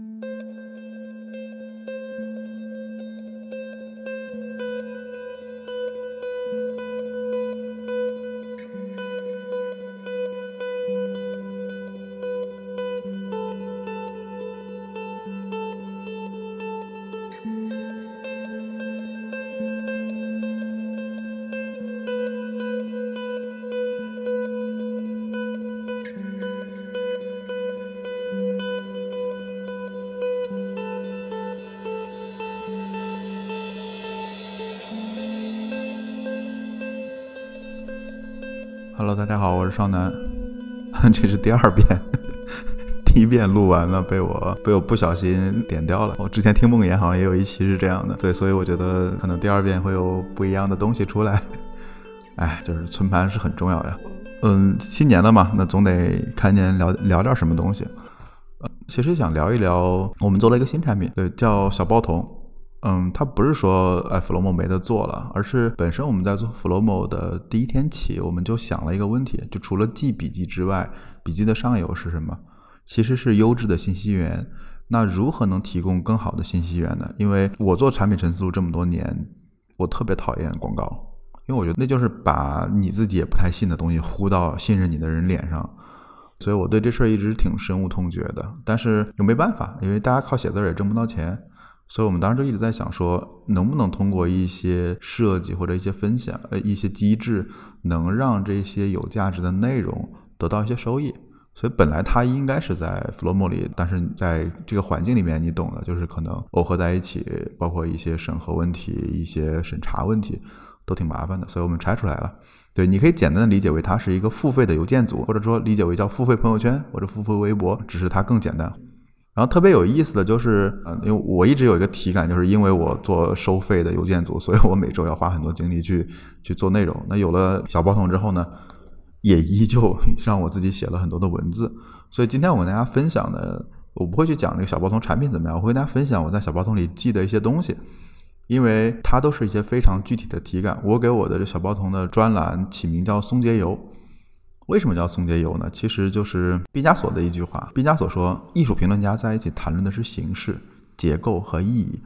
Hello，大大家好，我是少南，这是第二遍，第一遍录完了，被我被我不小心点掉了。我之前听梦魇好像也有一期是这样的，对，所以我觉得可能第二遍会有不一样的东西出来。哎，就是存盘是很重要呀。嗯，新年了嘛，那总得看见聊聊点什么东西。呃，其实想聊一聊，我们做了一个新产品，对，叫小包童。嗯，它不是说哎，Flomo 没得做了，而是本身我们在做 Flomo 的第一天起，我们就想了一个问题，就除了记笔记之外，笔记的上游是什么？其实是优质的信息源。那如何能提供更好的信息源呢？因为我做产品陈思路这么多年，我特别讨厌广告，因为我觉得那就是把你自己也不太信的东西呼到信任你的人脸上，所以我对这事儿一直挺深恶痛绝的。但是又没办法，因为大家靠写字儿也挣不到钱。所以，我们当时就一直在想，说能不能通过一些设计或者一些分享，呃，一些机制，能让这些有价值的内容得到一些收益。所以，本来它应该是在 Flomo 里，但是在这个环境里面，你懂的，就是可能耦合在一起，包括一些审核问题、一些审查问题，都挺麻烦的。所以我们拆出来了。对，你可以简单的理解为它是一个付费的邮件组，或者说理解为叫付费朋友圈或者付费微博，只是它更简单。然后特别有意思的就是，嗯，因为我一直有一个体感，就是因为我做收费的邮件组，所以我每周要花很多精力去去做内容。那有了小包童之后呢，也依旧 让我自己写了很多的文字。所以今天我跟大家分享的，我不会去讲这个小包童产品怎么样，我会跟大家分享我在小包童里记的一些东西，因为它都是一些非常具体的体感。我给我的这小包童的专栏起名叫“松节油”。为什么叫松节油呢？其实就是毕加索的一句话。毕加索说，艺术评论家在一起谈论的是形式、结构和意义，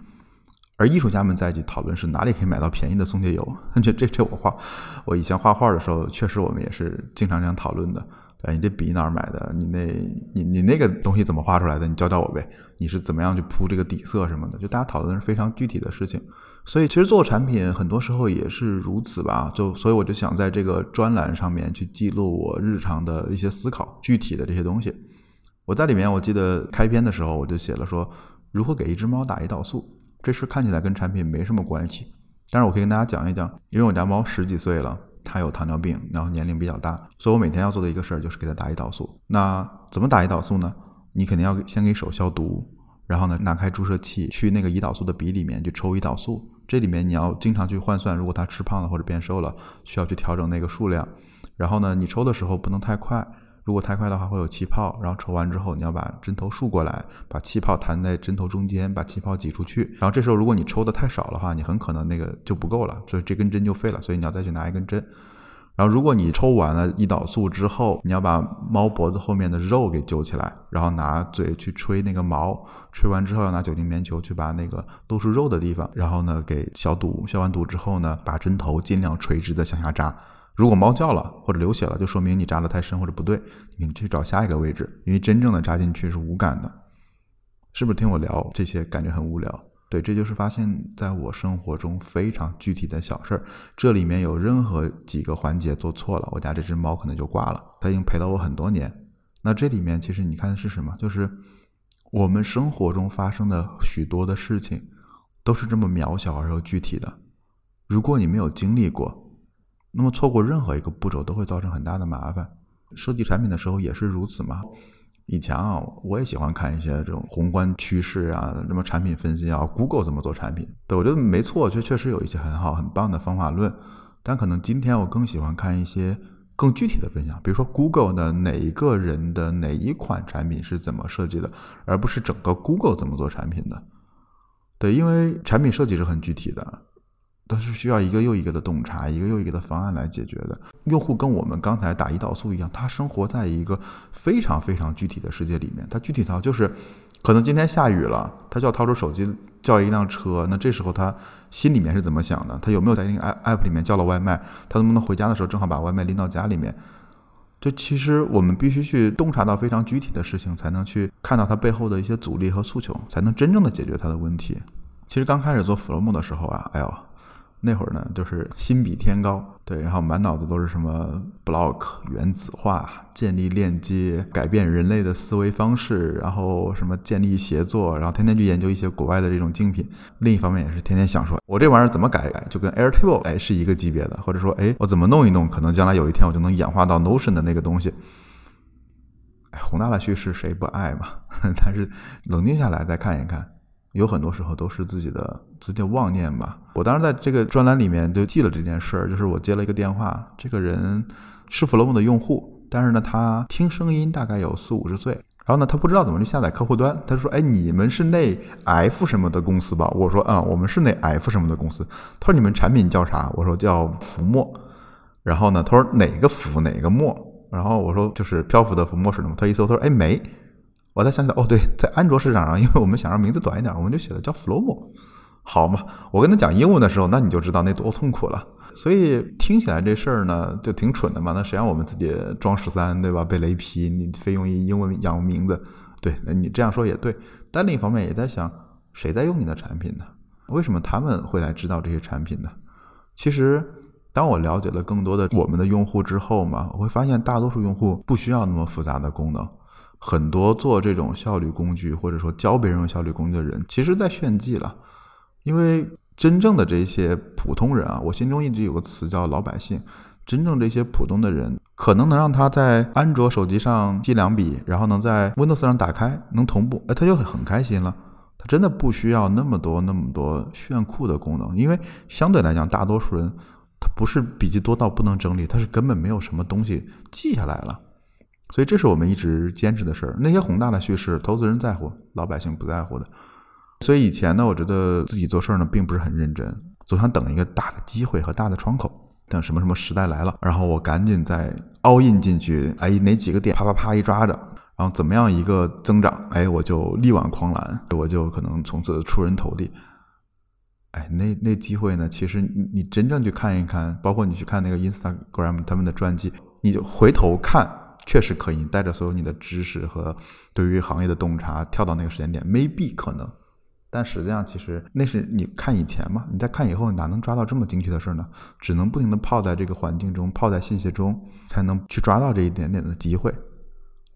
而艺术家们在一起讨论是哪里可以买到便宜的松节油。这这这我画，我以前画画的时候，确实我们也是经常这样讨论的。哎，你这笔哪儿买的？你那，你你那个东西怎么画出来的？你教教我呗。你是怎么样去铺这个底色什么的？就大家讨论的是非常具体的事情。所以其实做产品很多时候也是如此吧，就所以我就想在这个专栏上面去记录我日常的一些思考，具体的这些东西。我在里面我记得开篇的时候我就写了说，如何给一只猫打胰岛素，这事看起来跟产品没什么关系，但是我可以跟大家讲一讲，因为我家猫十几岁了，他有糖尿病，然后年龄比较大，所以我每天要做的一个事儿就是给他打胰岛素。那怎么打胰岛素呢？你肯定要先给手消毒，然后呢拿开注射器去那个胰岛素的笔里面去抽胰岛素。这里面你要经常去换算，如果他吃胖了或者变瘦了，需要去调整那个数量。然后呢，你抽的时候不能太快，如果太快的话会有气泡。然后抽完之后，你要把针头竖过来，把气泡弹在针头中间，把气泡挤出去。然后这时候如果你抽的太少的话，你很可能那个就不够了，所以这根针就废了。所以你要再去拿一根针。然后，如果你抽完了胰岛素之后，你要把猫脖子后面的肉给揪起来，然后拿嘴去吹那个毛，吹完之后要拿酒精棉球去把那个露出肉的地方，然后呢给消毒，消完毒之后呢，把针头尽量垂直的向下扎。如果猫叫了或者流血了，就说明你扎的太深或者不对，你去找下一个位置，因为真正的扎进去是无感的。是不是听我聊这些感觉很无聊？对，这就是发现在我生活中非常具体的小事儿。这里面有任何几个环节做错了，我家这只猫可能就挂了。它已经陪了我很多年。那这里面其实你看的是什么？就是我们生活中发生的许多的事情，都是这么渺小而又具体的。如果你没有经历过，那么错过任何一个步骤都会造成很大的麻烦。设计产品的时候也是如此嘛。以前啊，我也喜欢看一些这种宏观趋势啊，什么产品分析啊，Google 怎么做产品？对我觉得没错，确确实有一些很好很棒的方法论。但可能今天我更喜欢看一些更具体的分享，比如说 Google 的哪一个人的哪一款产品是怎么设计的，而不是整个 Google 怎么做产品的。对，因为产品设计是很具体的，都是需要一个又一个的洞察，一个又一个的方案来解决的。用户跟我们刚才打胰岛素一样，他生活在一个非常非常具体的世界里面。他具体到就是，可能今天下雨了，他就要掏出手机叫一辆车。那这时候他心里面是怎么想的？他有没有在那个 app 里面叫了外卖？他能不能回家的时候正好把外卖拎到家里面？这其实我们必须去洞察到非常具体的事情，才能去看到它背后的一些阻力和诉求，才能真正的解决它的问题。其实刚开始做 Flow 的时候啊，哎呦。那会儿呢，就是心比天高，对，然后满脑子都是什么 block 原子化、建立链接、改变人类的思维方式，然后什么建立协作，然后天天去研究一些国外的这种精品。另一方面也是天天想说，我这玩意儿怎么改改，就跟 Airtable 哎是一个级别的，或者说哎我怎么弄一弄，可能将来有一天我就能演化到 Notion 的那个东西。哎，宏大的叙事谁不爱嘛？但是冷静下来再看一看。有很多时候都是自己的自己的妄念吧。我当时在这个专栏里面就记了这件事儿，就是我接了一个电话，这个人是 Flow 的用户，但是呢，他听声音大概有四五十岁，然后呢，他不知道怎么去下载客户端。他说：“哎，你们是那 F 什么的公司吧？”我说：“嗯，我们是那 F 什么的公司。”他说：“你们产品叫啥？”我说：“叫浮沫。”然后呢，他说：“哪个浮哪个沫？”然后我说：“就是漂浮的浮，沫是什么。”他一搜，他说：“哎，没。”我才想起来，哦，对，在安卓市场上，因为我们想让名字短一点，我们就写的叫 Flow，好嘛？我跟他讲英文的时候，那你就知道那多痛苦了。所以听起来这事儿呢，就挺蠢的嘛。那谁让我们自己装十三，对吧？被雷劈，你非用一英文养名字，对，你这样说也对。但另一方面也在想，谁在用你的产品呢？为什么他们会来知道这些产品呢？其实，当我了解了更多的我们的用户之后嘛，我会发现大多数用户不需要那么复杂的功能。很多做这种效率工具，或者说教别人用效率工具的人，其实在炫技了。因为真正的这些普通人啊，我心中一直有个词叫老百姓。真正这些普通的人，可能能让他在安卓手机上记两笔，然后能在 Windows 上打开，能同步，哎，他就很开心了。他真的不需要那么多那么多炫酷的功能，因为相对来讲，大多数人他不是笔记多到不能整理，他是根本没有什么东西记下来了。所以这是我们一直坚持的事儿。那些宏大的叙事，投资人在乎，老百姓不在乎的。所以以前呢，我觉得自己做事儿呢，并不是很认真，总想等一个大的机会和大的窗口，等什么什么时代来了，然后我赶紧再 all in 进去。哎，哪几个点啪啪啪一抓着，然后怎么样一个增长，哎，我就力挽狂澜，我就可能从此出人头地。哎，那那机会呢？其实你你真正去看一看，包括你去看那个 Instagram 他们的传记，你就回头看。确实可以，你带着所有你的知识和对于行业的洞察跳到那个时间点，maybe 可能，但实际上其实那是你看以前嘛，你再看以后哪能抓到这么精确的事儿呢？只能不停的泡在这个环境中，泡在信息中，才能去抓到这一点点的机会。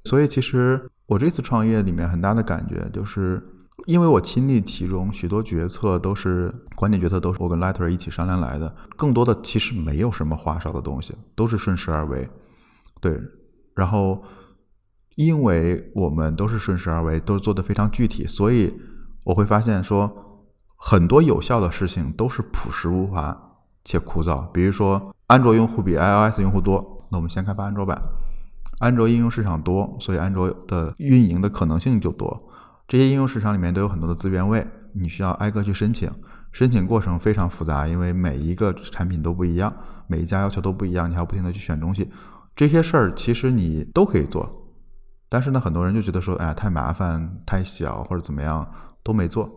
所以其实我这次创业里面很大的感觉就是，因为我亲历其中，许多决策都是关键决策都是我跟 Letter 一起商量来的，更多的其实没有什么花哨的东西，都是顺势而为，对。然后，因为我们都是顺势而为，都是做的非常具体，所以我会发现说，很多有效的事情都是朴实无华且枯燥。比如说，安卓用户比 iOS 用户多，那我们先开发安卓版。安卓应用市场多，所以安卓的运营的可能性就多。这些应用市场里面都有很多的资源位，你需要挨个去申请，申请过程非常复杂，因为每一个产品都不一样，每一家要求都不一样，你还要不停的去选东西。这些事儿其实你都可以做，但是呢，很多人就觉得说，哎呀，太麻烦、太小或者怎么样都没做。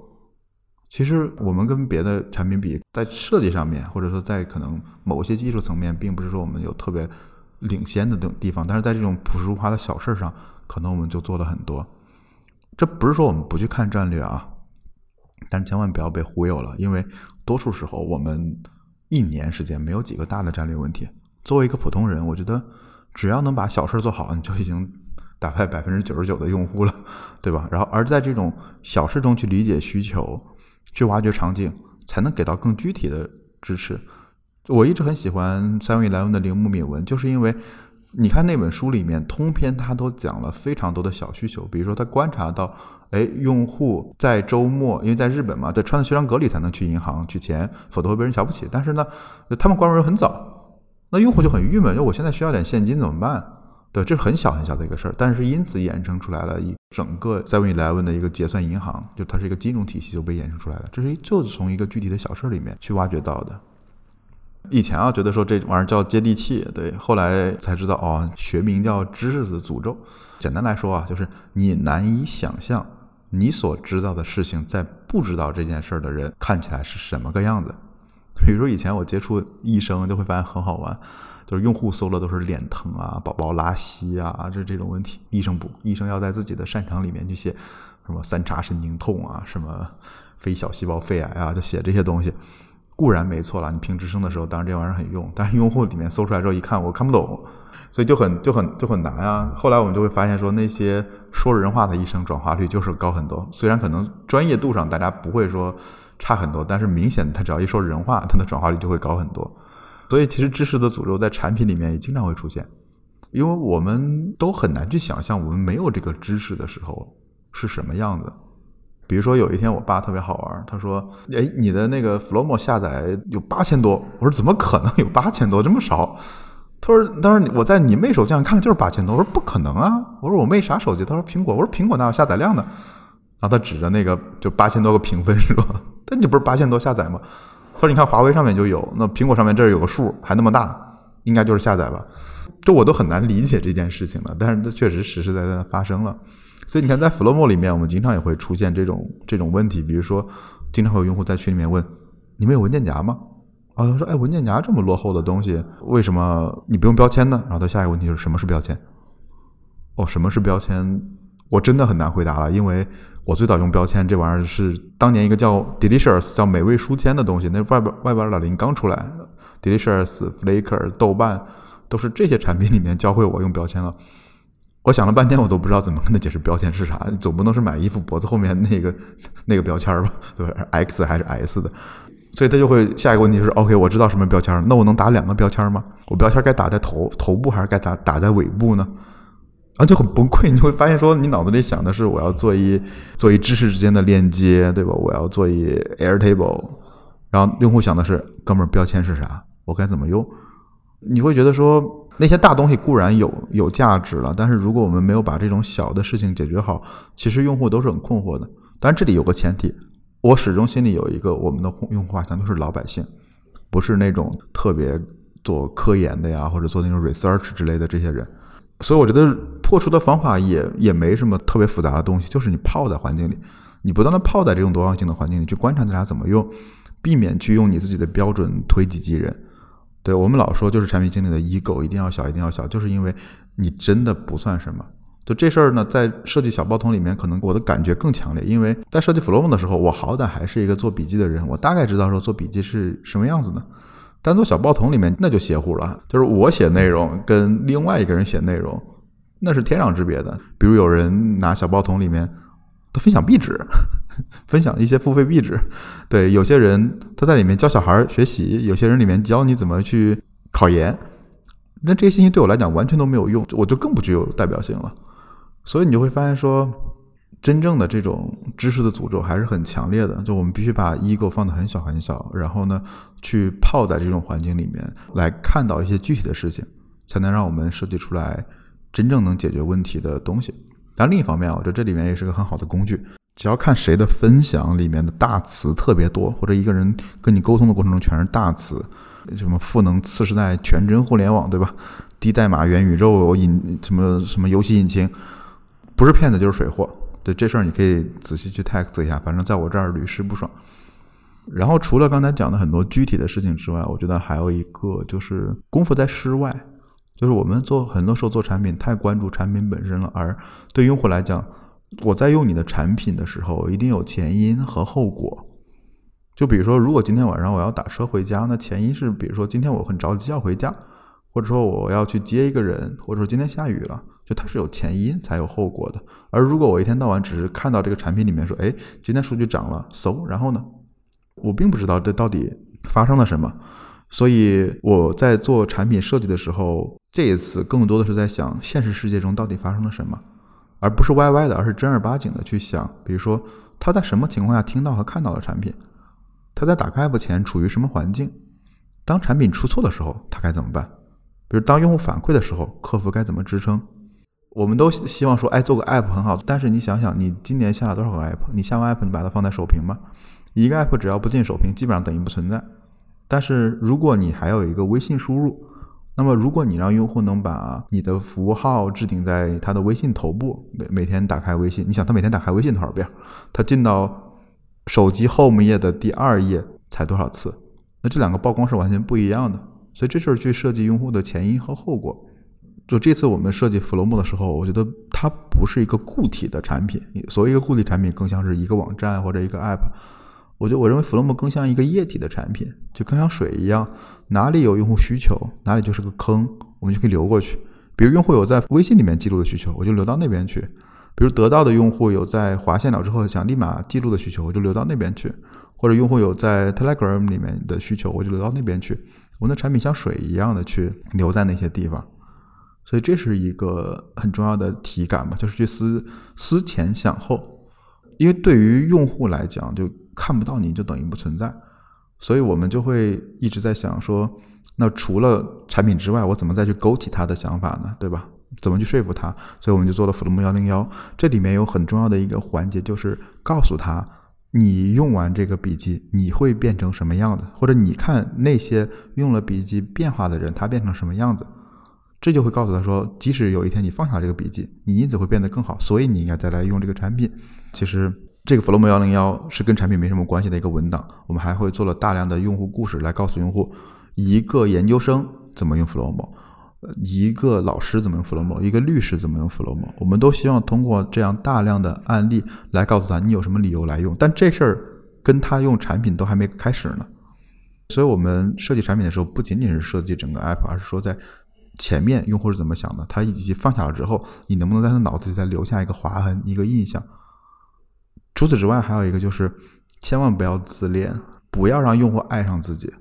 其实我们跟别的产品比，在设计上面，或者说在可能某些技术层面，并不是说我们有特别领先的等地方，但是在这种朴实无华的小事儿上，可能我们就做了很多。这不是说我们不去看战略啊，但千万不要被忽悠了，因为多数时候我们一年时间没有几个大的战略问题。作为一个普通人，我觉得。只要能把小事做好，你就已经打败百分之九十九的用户了，对吧？然后而在这种小事中去理解需求，去挖掘场景，才能给到更具体的支持。我一直很喜欢三位莱文的铃木敏文，就是因为你看那本书里面通篇他都讲了非常多的小需求，比如说他观察到，哎，用户在周末，因为在日本嘛，得穿着学生隔离才能去银行取钱，否则会被人瞧不起。但是呢，他们关门很早。那用户就很郁闷，就我现在需要点现金怎么办？对，这是很小很小的一个事儿，但是因此衍生出来了一整个 Seven Eleven 的一个结算银行，就它是一个金融体系就被衍生出来了。这是就是从一个具体的小事儿里面去挖掘到的。以前啊，觉得说这玩意儿叫接地气，对，后来才知道哦，学名叫知识的诅咒。简单来说啊，就是你难以想象你所知道的事情，在不知道这件事儿的人看起来是什么个样子。比如说以前我接触医生，就会发现很好玩，就是用户搜的都是脸疼啊、宝宝拉稀啊，这这种问题。医生不，医生要在自己的擅长里面去写什么三叉神经痛啊，什么非小细胞肺癌啊，就写这些东西。固然没错了，你评职称的时候，当然这玩意儿很用，但是用户里面搜出来之后一看，我看不懂，所以就很就很就很难啊。后来我们就会发现说，那些说人话的医生转化率就是高很多。虽然可能专业度上大家不会说差很多，但是明显他只要一说人话，他的转化率就会高很多。所以其实知识的诅咒在产品里面也经常会出现，因为我们都很难去想象我们没有这个知识的时候是什么样子。比如说有一天我爸特别好玩，他说：“哎，你的那个 Flomo 下载有八千多。”我说：“怎么可能有八千多这么少？”他说：“当时我在你妹手机上看的就是八千多。”我说：“不可能啊！”我说：“我妹啥手机？”他说：“苹果。”我说：“苹果哪有下载量的？”然后他指着那个就八千多个评分说：“ 但你不是八千多下载吗？”他说：“你看华为上面就有，那苹果上面这儿有个数还那么大，应该就是下载吧？”这我都很难理解这件事情了，但是它确实实实在在的发生了。所以你看，在 Flomo 里面，我们经常也会出现这种这种问题，比如说，经常会有用户在群里面问：“你们有文件夹吗？”啊，他说：“哎，文件夹这么落后的东西，为什么你不用标签呢？”然后他下一个问题就是：“什么是标签？”哦，什么是标签？我真的很难回答了，因为我最早用标签这玩意儿是当年一个叫 Delicious 叫美味书签的东西，那外边外边二点零刚出来，Delicious、Flickr、豆瓣都是这些产品里面教会我用标签了。我想了半天，我都不知道怎么跟他解释标签是啥。总不能是买衣服脖子后面那个那个标签吧？对？X 还是 S 的？所以他就会下一个问题就是：OK，我知道什么标签，那我能打两个标签吗？我标签该打在头头部还是该打打在尾部呢？啊，就很崩溃。你会发现说，你脑子里想的是我要做一做一知识之间的链接，对吧？我要做一 Airtable，然后用户想的是，哥们儿标签是啥？我该怎么用？你会觉得说。那些大东西固然有有价值了，但是如果我们没有把这种小的事情解决好，其实用户都是很困惑的。但这里有个前提，我始终心里有一个我们的用户画像都是老百姓，不是那种特别做科研的呀，或者做那种 research 之类的这些人。所以我觉得破除的方法也也没什么特别复杂的东西，就是你泡在环境里，你不断的泡在这种多样性的环境里去观察大家怎么用，避免去用你自己的标准推己及人。对我们老说，就是产品经理的 ego 一定要小，一定要小，就是因为你真的不算什么。就这事儿呢，在设计小包桶里面，可能我的感觉更强烈，因为在设计 Flow 的时候，我好歹还是一个做笔记的人，我大概知道说做笔记是什么样子的。单做小报桶里面，那就邪乎了，就是我写内容跟另外一个人写内容，那是天壤之别的。比如有人拿小报桶里面。他分享壁纸，分享一些付费壁纸。对，有些人他在里面教小孩学习，有些人里面教你怎么去考研。那这些信息对我来讲完全都没有用，我就更不具有代表性了。所以你就会发现说，真正的这种知识的诅咒还是很强烈的。就我们必须把 ego 放得很小很小，然后呢，去泡在这种环境里面，来看到一些具体的事情，才能让我们设计出来真正能解决问题的东西。但另一方面，我觉得这里面也是个很好的工具。只要看谁的分享里面的大词特别多，或者一个人跟你沟通的过程中全是大词，什么赋能次时代全真互联网，对吧？低代码元宇宙引什么什么游戏引擎，不是骗子就是水货。对这事儿，你可以仔细去 text 一下，反正在我这儿屡试不爽。然后除了刚才讲的很多具体的事情之外，我觉得还有一个就是功夫在室外。就是我们做很多时候做产品太关注产品本身了，而对用户来讲，我在用你的产品的时候，一定有前因和后果。就比如说，如果今天晚上我要打车回家，那前因是比如说今天我很着急要回家，或者说我要去接一个人，或者说今天下雨了，就它是有前因才有后果的。而如果我一天到晚只是看到这个产品里面说，哎，今天数据涨了，so，然后呢，我并不知道这到底发生了什么。所以我在做产品设计的时候，这一次更多的是在想现实世界中到底发生了什么，而不是歪歪的，而是正儿八经的去想。比如说他在什么情况下听到和看到了产品，他在打开 app 前处于什么环境，当产品出错的时候他该怎么办？比如当用户反馈的时候，客服该怎么支撑？我们都希望说，哎，做个 app 很好，但是你想想，你今年下了多少个 app？你下完 app，你把它放在首屏吗？一个 app 只要不进首屏，基本上等于不存在。但是如果你还有一个微信输入，那么如果你让用户能把你的符号置顶在他的微信头部，每每天打开微信，你想他每天打开微信多少遍？他进到手机 Home 页的第二页才多少次？那这两个曝光是完全不一样的。所以这就是去设计用户的前因和后果。就这次我们设计 Flomo 的时候，我觉得它不是一个固体的产品，所谓一个固体产品更像是一个网站或者一个 App。我觉得我认为 Flomo 更像一个液体的产品，就更像水一样，哪里有用户需求，哪里就是个坑，我们就可以流过去。比如用户有在微信里面记录的需求，我就流到那边去；比如得到的用户有在划线了之后想立马记录的需求，我就流到那边去；或者用户有在 Telegram 里面的需求，我就流到那边去。我们的产品像水一样的去留在那些地方。所以这是一个很重要的体感嘛，就是去思思前想后，因为对于用户来讲，就看不到你就等于不存在，所以我们就会一直在想说，那除了产品之外，我怎么再去勾起他的想法呢？对吧？怎么去说服他？所以我们就做了 Flomo 幺零幺，这里面有很重要的一个环节，就是告诉他，你用完这个笔记，你会变成什么样子，或者你看那些用了笔记变化的人，他变成什么样子。这就会告诉他说，即使有一天你放下这个笔记，你因此会变得更好，所以你应该再来用这个产品。其实这个 Flomo 幺零幺是跟产品没什么关系的一个文档。我们还会做了大量的用户故事来告诉用户，一个研究生怎么用 Flomo，一个老师怎么用 Flomo，一个律师怎么用 Flomo。我们都希望通过这样大量的案例来告诉他你有什么理由来用。但这事儿跟他用产品都还没开始呢。所以我们设计产品的时候，不仅仅是设计整个 App，而是说在前面用户是怎么想的？他以及放下了之后，你能不能在他脑子里再留下一个划痕、一个印象？除此之外，还有一个就是，千万不要自恋，不要让用户爱上自己。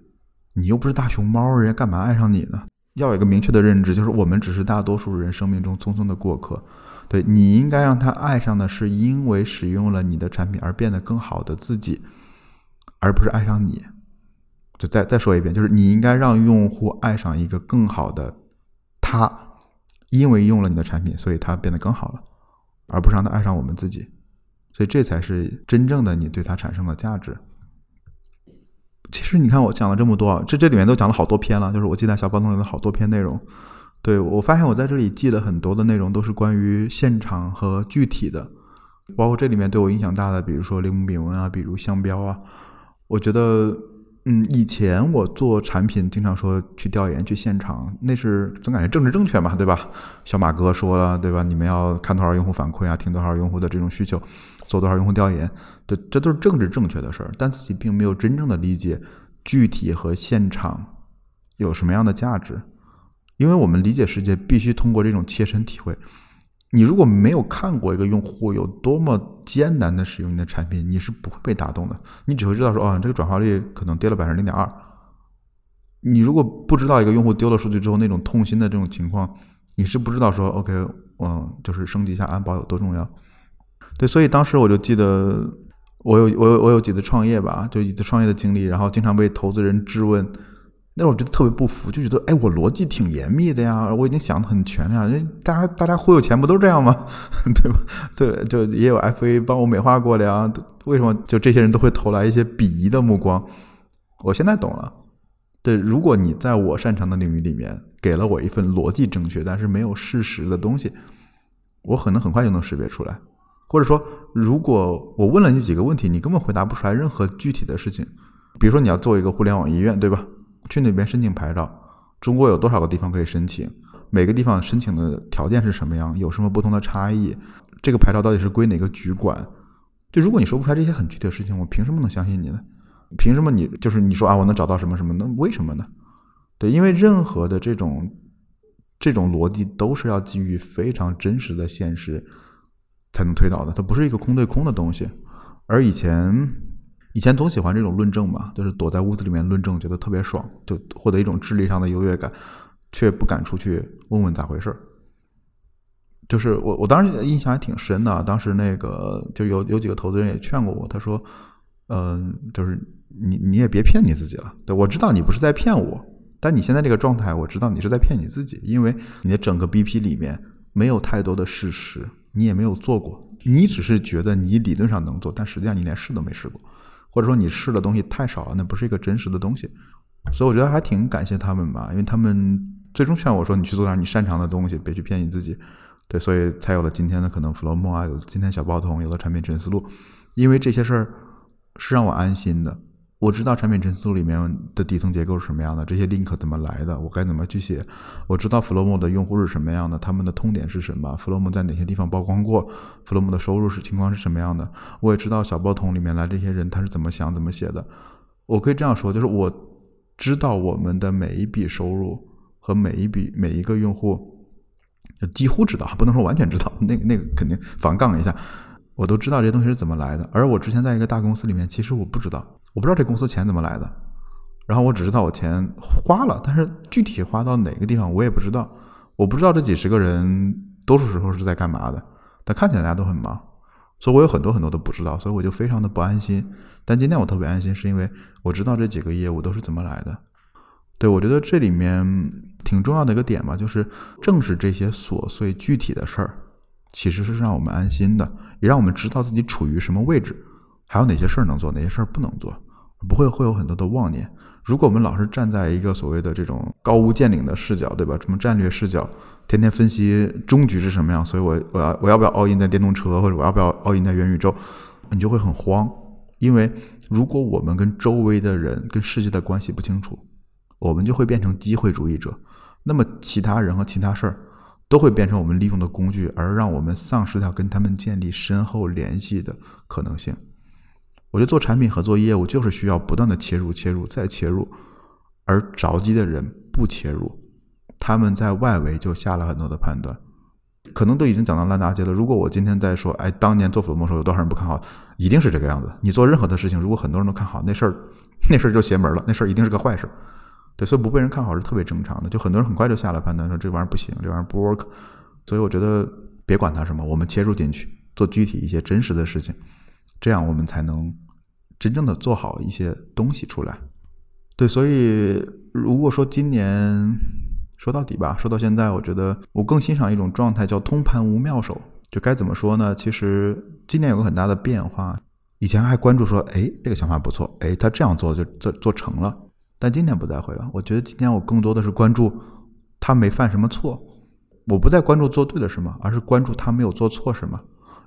你又不是大熊猫，人家干嘛爱上你呢？要有一个明确的认知，就是我们只是大多数人生命中匆匆的过客。对你应该让他爱上的是因为使用了你的产品而变得更好的自己，而不是爱上你。就再再说一遍，就是你应该让用户爱上一个更好的。他因为用了你的产品，所以他变得更好了，而不是让他爱上我们自己，所以这才是真正的你对他产生了价值。其实你看我讲了这么多，这这里面都讲了好多篇了，就是我记在小包里的好多篇内容。对我发现我在这里记了很多的内容，都是关于现场和具体的，包括这里面对我影响大的，比如说铃木炳文啊，比如香标啊，我觉得。嗯，以前我做产品，经常说去调研、去现场，那是总感觉政治正确嘛，对吧？小马哥说了，对吧？你们要看多少用户反馈啊，听多少用户的这种需求，做多少用户调研，对，这都是政治正确的事儿。但自己并没有真正的理解具体和现场有什么样的价值，因为我们理解世界必须通过这种切身体会。你如果没有看过一个用户有多么艰难的使用你的产品，你是不会被打动的。你只会知道说，哦，这个转化率可能跌了百分之零点二。你如果不知道一个用户丢了数据之后那种痛心的这种情况，你是不知道说，OK，嗯，就是升级一下安保有多重要。对，所以当时我就记得，我有我有我有几次创业吧，就几次创业的经历，然后经常被投资人质问。那我觉得特别不服，就觉得哎，我逻辑挺严密的呀，我已经想的很全了。人大家大家忽悠钱不都这样吗？对吧？对，就也有 FA 帮我美化过的呀。为什么就这些人都会投来一些鄙夷的目光？我现在懂了。对，如果你在我擅长的领域里面给了我一份逻辑正确但是没有事实的东西，我可能很快就能识别出来。或者说，如果我问了你几个问题，你根本回答不出来任何具体的事情。比如说，你要做一个互联网医院，对吧？去那边申请牌照，中国有多少个地方可以申请？每个地方申请的条件是什么样？有什么不同的差异？这个牌照到底是归哪个局管？就如果你说不出来这些很具体的事情，我凭什么能相信你呢？凭什么你就是你说啊，我能找到什么什么？那为什么呢？对，因为任何的这种这种逻辑都是要基于非常真实的现实才能推导的，它不是一个空对空的东西。而以前。以前总喜欢这种论证嘛，就是躲在屋子里面论证，觉得特别爽，就获得一种智力上的优越感，却不敢出去问问咋回事儿。就是我，我当时印象还挺深的。当时那个就有有几个投资人也劝过我，他说：“嗯，就是你你也别骗你自己了。对我知道你不是在骗我，但你现在这个状态，我知道你是在骗你自己，因为你的整个 BP 里面没有太多的事实，你也没有做过，你只是觉得你理论上能做，但实际上你连试都没试过。”或者说你试的东西太少了，那不是一个真实的东西。所以我觉得还挺感谢他们吧，因为他们最终劝我说：“你去做点你擅长的东西，别去骗你自己。”对，所以才有了今天的可能 Flomo 啊，有今天小报童，有了产品陈思路，因为这些事儿是让我安心的。我知道产品陈思路里面的底层结构是什么样的，这些 link 怎么来的，我该怎么去写。我知道 Flomo 的用户是什么样的，他们的痛点是什么，Flomo 在哪些地方曝光过，Flomo 的收入是情况是什么样的。我也知道小报童里面来这些人他是怎么想怎么写的。我可以这样说，就是我知道我们的每一笔收入和每一笔每一个用户。几乎知道，不能说完全知道，那个那个肯定反杠一下，我都知道这些东西是怎么来的。而我之前在一个大公司里面，其实我不知道，我不知道这公司钱怎么来的，然后我只知道我钱花了，但是具体花到哪个地方我也不知道，我不知道这几十个人多数时候是在干嘛的，但看起来大家都很忙，所以我有很多很多都不知道，所以我就非常的不安心。但今天我特别安心，是因为我知道这几个业务都是怎么来的。对，我觉得这里面挺重要的一个点吧，就是正是这些琐碎具体的事儿，其实是让我们安心的，也让我们知道自己处于什么位置，还有哪些事儿能做，哪些事儿不能做，不会会有很多的妄念。如果我们老是站在一个所谓的这种高屋建瓴的视角，对吧？什么战略视角，天天分析终局是什么样，所以我我要我要不要 all in 在电动车，或者我要不要 all in 在元宇宙，你就会很慌，因为如果我们跟周围的人、跟世界的关系不清楚。我们就会变成机会主义者，那么其他人和其他事儿都会变成我们利用的工具，而让我们丧失掉跟他们建立深厚联系的可能性。我觉得做产品和做业务就是需要不断的切入、切入再切入，而着急的人不切入，他们在外围就下了很多的判断，可能都已经讲到烂大街了。如果我今天在说，哎，当年做普罗时候有多少人不看好，一定是这个样子。你做任何的事情，如果很多人都看好，那事儿那事儿就邪门了，那事儿一定是个坏事。对，所以不被人看好是特别正常的。就很多人很快就下了判断，说这玩意儿不行，这玩意儿不 work。所以我觉得别管它什么，我们切入进去，做具体一些真实的事情，这样我们才能真正的做好一些东西出来。对，所以如果说今年说到底吧，说到现在，我觉得我更欣赏一种状态，叫通盘无妙手。就该怎么说呢？其实今年有个很大的变化，以前还关注说，哎，这个想法不错，哎，他这样做就做做成了。但今天不再会了。我觉得今天我更多的是关注他没犯什么错，我不再关注做对了什么，而是关注他没有做错什么。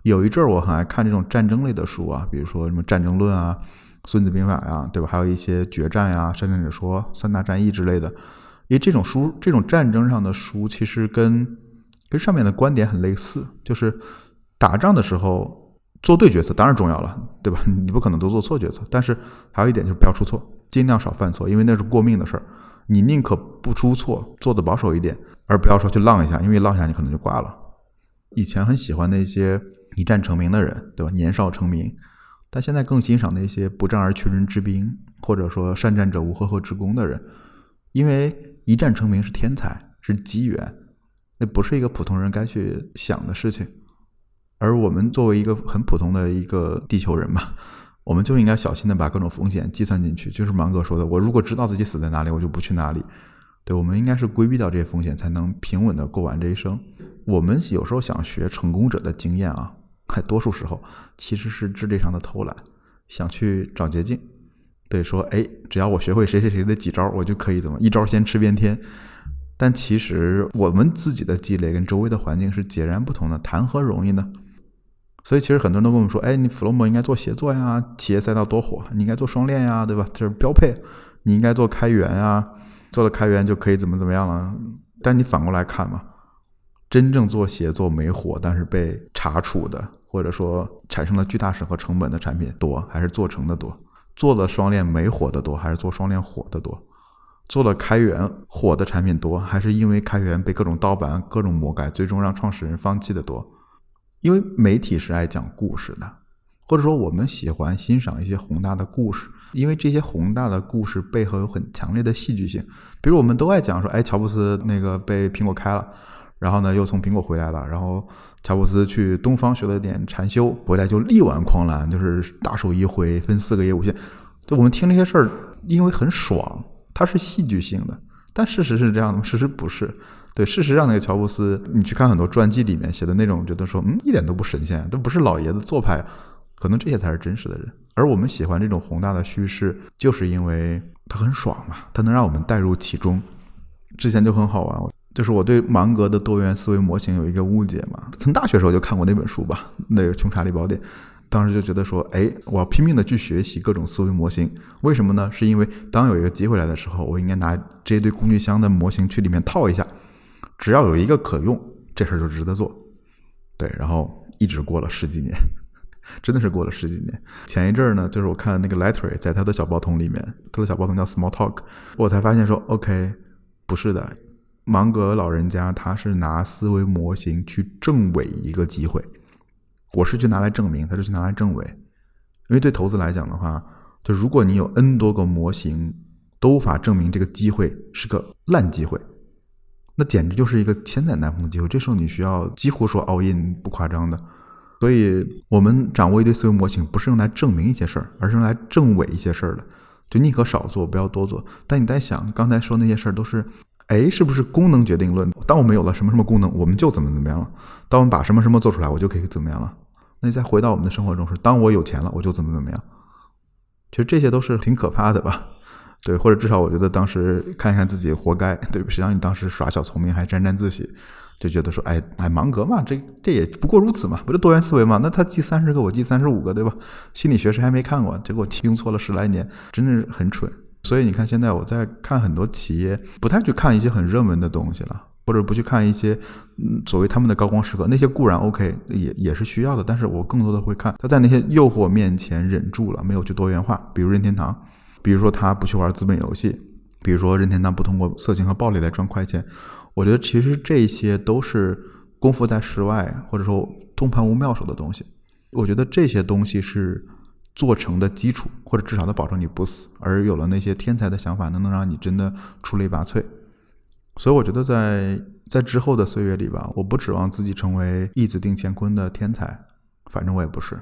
有一阵儿我很爱看这种战争类的书啊，比如说什么《战争论》啊，《孙子兵法》呀，对吧？还有一些决战呀、《善战者说》、《三大战役》之类的。因为这种书，这种战争上的书，其实跟跟上面的观点很类似，就是打仗的时候做对决策当然重要了，对吧？你不可能都做错决策，但是还有一点就是不要出错。尽量少犯错，因为那是过命的事儿。你宁可不出错，做的保守一点，而不要说去浪一下，因为浪一下你可能就挂了。以前很喜欢那些一战成名的人，对吧？年少成名，但现在更欣赏那些不战而屈人之兵，或者说善战者无赫赫之功的人，因为一战成名是天才，是机缘，那不是一个普通人该去想的事情。而我们作为一个很普通的一个地球人嘛。我们就应该小心的把各种风险计算进去，就是芒哥说的，我如果知道自己死在哪里，我就不去哪里。对，我们应该是规避掉这些风险，才能平稳的过完这一生。我们有时候想学成功者的经验啊，还多数时候其实是智力上的偷懒，想去找捷径。对，说哎，只要我学会谁谁谁的几招，我就可以怎么一招先吃遍天。但其实我们自己的积累跟周围的环境是截然不同的，谈何容易呢？所以其实很多人都跟我们说，哎，你 Flomo 应该做协作呀，企业赛道多火，你应该做双链呀，对吧？这是标配。你应该做开源呀，做了开源就可以怎么怎么样了。但你反过来看嘛，真正做协作没火，但是被查处的，或者说产生了巨大审核成本的产品多，还是做成的多？做了双链没火的多，还是做双链火的多？做了开源火的产品多，还是因为开源被各种盗版、各种魔改，最终让创始人放弃的多？因为媒体是爱讲故事的，或者说我们喜欢欣赏一些宏大的故事，因为这些宏大的故事背后有很强烈的戏剧性。比如我们都爱讲说，哎，乔布斯那个被苹果开了，然后呢又从苹果回来了，然后乔布斯去东方学了点禅修，回来就力挽狂澜，就是大手一挥分四个业务线。就我们听这些事儿，因为很爽，它是戏剧性的。但事实是这样的吗？事实不是。对，事实上，那个乔布斯，你去看很多传记里面写的那种，觉得说，嗯，一点都不神仙，都不是老爷子做派。可能这些才是真实的人。而我们喜欢这种宏大的叙事，就是因为它很爽嘛，它能让我们带入其中。之前就很好玩，就是我对芒格的多元思维模型有一个误解嘛。从大学时候就看过那本书吧，那个《穷查理宝典》。当时就觉得说，哎，我要拼命的去学习各种思维模型，为什么呢？是因为当有一个机会来的时候，我应该拿这一堆工具箱的模型去里面套一下，只要有一个可用，这事儿就值得做。对，然后一直过了十几年，真的是过了十几年。前一阵儿呢，就是我看那个 Letter 在他的小报童里面，他的小报童叫 Small Talk，我才发现说，OK，不是的，芒格老人家他是拿思维模型去证伪一个机会。我是去拿来证明，他是去拿来证伪，因为对投资来讲的话，就如果你有 N 多个模型都无法证明这个机会是个烂机会，那简直就是一个千载难逢的机会。这时候你需要几乎说 all in 不夸张的。所以我们掌握一堆思维模型，不是用来证明一些事儿，而是用来证伪一些事儿的。就宁可少做，不要多做。但你在想，刚才说那些事儿都是，哎，是不是功能决定论？当我们有了什么什么功能，我们就怎么怎么样了？当我们把什么什么做出来，我就可以怎么样了？那你再回到我们的生活中，是当我有钱了，我就怎么怎么样。其实这些都是挺可怕的吧？对，或者至少我觉得当时看一看自己活该，对实际上你当时耍小聪明，还沾沾自喜，就觉得说，哎哎，芒格嘛，这这也不过如此嘛，不就多元思维嘛？那他记三十个，我记三十五个，对吧？心理学谁还没看过？结果听错了十来年，真的是很蠢。所以你看，现在我在看很多企业，不太去看一些很热门的东西了。或者不去看一些，嗯，所谓他们的高光时刻，那些固然 OK，也也是需要的。但是我更多的会看他在那些诱惑面前忍住了，没有去多元化。比如任天堂，比如说他不去玩资本游戏，比如说任天堂不通过色情和暴力来赚快钱。我觉得其实这些都是功夫在室外，或者说通盘无妙手的东西。我觉得这些东西是做成的基础，或者至少能保证你不死。而有了那些天才的想法，能能让你真的出类拔萃。所以我觉得，在在之后的岁月里吧，我不指望自己成为一子定乾坤的天才，反正我也不是。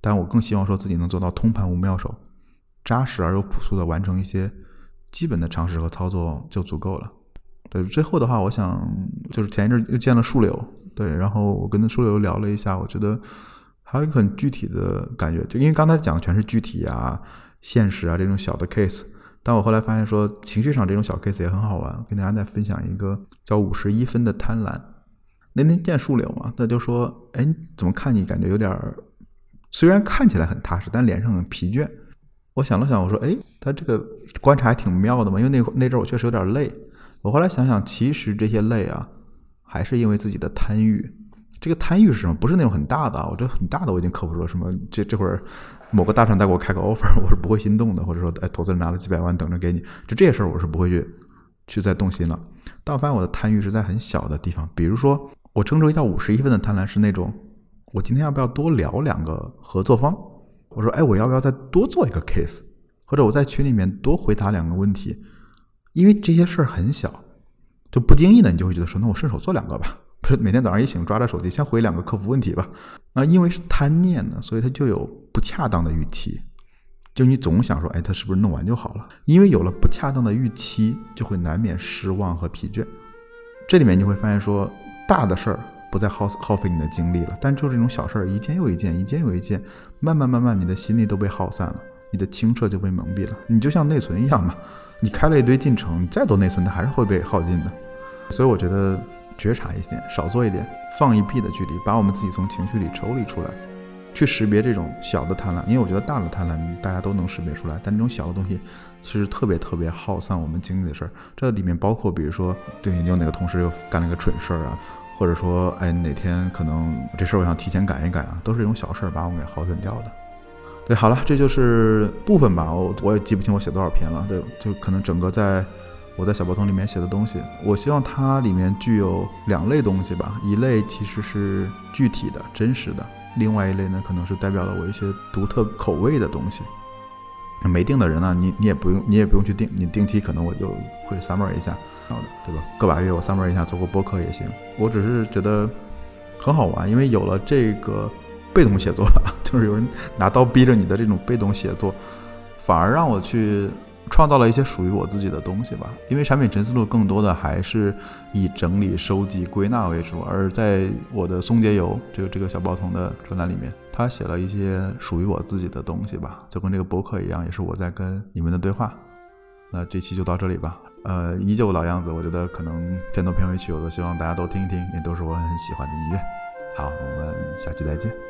但我更希望说自己能做到通盘无妙手，扎实而又朴素的完成一些基本的常识和操作就足够了。对，最后的话，我想就是前一阵又见了树柳，对，然后我跟树柳聊了一下，我觉得还有一个很具体的感觉，就因为刚才讲的全是具体啊、现实啊这种小的 case。但我后来发现，说情绪上这种小 case 也很好玩。跟大家再分享一个叫五十一分的贪婪。那天见树柳嘛，他就说：“哎，怎么看你感觉有点儿，虽然看起来很踏实，但脸上很疲倦。”我想了想，我说：“哎，他这个观察还挺妙的嘛。”因为那那阵我确实有点累。我后来想想，其实这些累啊，还是因为自己的贪欲。这个贪欲是什么？不是那种很大的，我这很大的我已经克服了。什么？这这会儿。某个大厂再给我开个 offer，我是不会心动的，或者说，哎，投资人拿了几百万等着给你，就这些事儿我是不会去去再动心了。但我发现我的贪欲是在很小的地方，比如说，我称之为叫五十一分的贪婪是那种，我今天要不要多聊两个合作方？我说，哎，我要不要再多做一个 case？或者我在群里面多回答两个问题？因为这些事儿很小，就不经意的你就会觉得说，那我顺手做两个吧。不是每天早上一醒，抓着手机先回两个客服问题吧。啊，因为是贪念呢，所以他就有不恰当的预期。就你总想说，哎，他是不是弄完就好了？因为有了不恰当的预期，就会难免失望和疲倦。这里面你会发现，说大的事儿不再耗耗费你的精力了，但就是这种小事儿，一件又一件，一件又一件，慢慢慢慢，你的心力都被耗散了，你的清澈就被蒙蔽了。你就像内存一样嘛，你开了一堆进程，再多内存，它还是会被耗尽的。所以我觉得。觉察一点，少做一点，放一臂的距离，把我们自己从情绪里抽离出来，去识别这种小的贪婪。因为我觉得大的贪婪大家都能识别出来，但这种小的东西其实特别特别耗散我们精力的事儿。这里面包括，比如说，对你有哪个同事又干了个蠢事儿啊，或者说，哎，哪天可能这事儿我想提前赶一赶啊，都是这种小事儿把我们给耗损掉的。对，好了，这就是部分吧，我我也记不清我写多少篇了，对，就可能整个在。我在小报童里面写的东西，我希望它里面具有两类东西吧。一类其实是具体的、真实的；另外一类呢，可能是代表了我一些独特口味的东西。没定的人呢，你你也不用，你也不用去定。你定期可能我就会 summer 一下，好的，对吧？个把月我 summer 一下，做个播客也行。我只是觉得很好玩，因为有了这个被动写作，就是有人拿刀逼着你的这种被动写作，反而让我去。创造了一些属于我自己的东西吧，因为产品陈思路更多的还是以整理、收集、归纳为主，而在我的松节油这个这个小包童的专栏里面，他写了一些属于我自己的东西吧，就跟这个博客一样，也是我在跟你们的对话。那这期就到这里吧。呃，依旧老样子，我觉得可能片头片尾曲我都希望大家都听一听，也都是我很喜欢的音乐。好，我们下期再见。